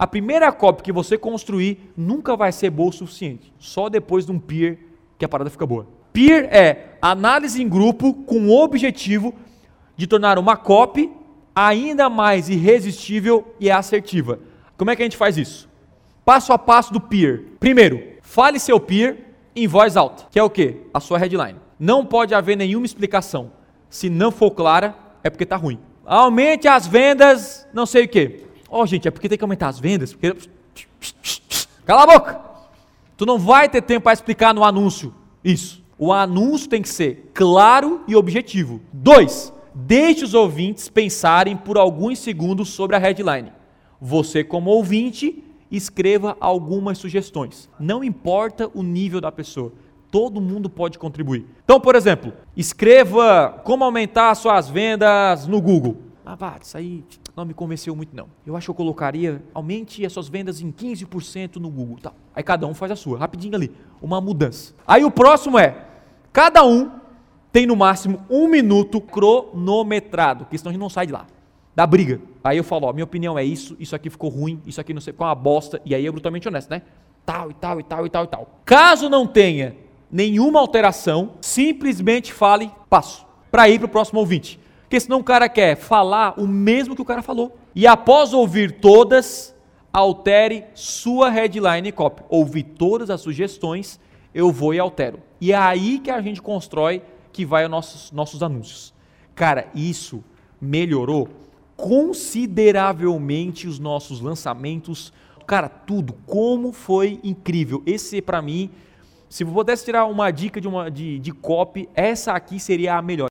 A primeira copy que você construir nunca vai ser boa o suficiente. Só depois de um peer que a parada fica boa. Peer é análise em grupo com o objetivo de tornar uma copy ainda mais irresistível e assertiva. Como é que a gente faz isso? Passo a passo do peer. Primeiro, fale seu peer em voz alta, que é o que? A sua headline. Não pode haver nenhuma explicação. Se não for clara, é porque está ruim. Aumente as vendas, não sei o que. Ó, oh, gente, é porque tem que aumentar as vendas. Porque... Cala a boca! Tu não vai ter tempo para explicar no anúncio isso. O anúncio tem que ser claro e objetivo. Dois, deixe os ouvintes pensarem por alguns segundos sobre a headline. Você, como ouvinte, escreva algumas sugestões. Não importa o nível da pessoa. Todo mundo pode contribuir. Então, por exemplo, escreva como aumentar suas vendas no Google. Vá, isso aí não me convenceu muito não. Eu acho que eu colocaria, aumente as suas vendas em 15% no Google. Tá. Aí cada um faz a sua, rapidinho ali, uma mudança. Aí o próximo é, cada um tem no máximo um minuto cronometrado, porque senão a gente não sai de lá. Da briga. Aí eu falo, ó, minha opinião é isso, isso aqui ficou ruim, isso aqui não sei, ficou uma bosta, e aí é brutalmente honesto, né? Tal e tal e tal e tal e tal. Caso não tenha nenhuma alteração, simplesmente fale passo, para ir para o próximo ouvinte. Porque senão o cara quer falar o mesmo que o cara falou. E após ouvir todas, altere sua headline e copy. Ouvi todas as sugestões, eu vou e altero. E é aí que a gente constrói que vai os nossos, nossos anúncios. Cara, isso melhorou consideravelmente os nossos lançamentos. Cara, tudo, como foi incrível. Esse para mim, se eu pudesse tirar uma dica de, uma, de, de copy, essa aqui seria a melhor.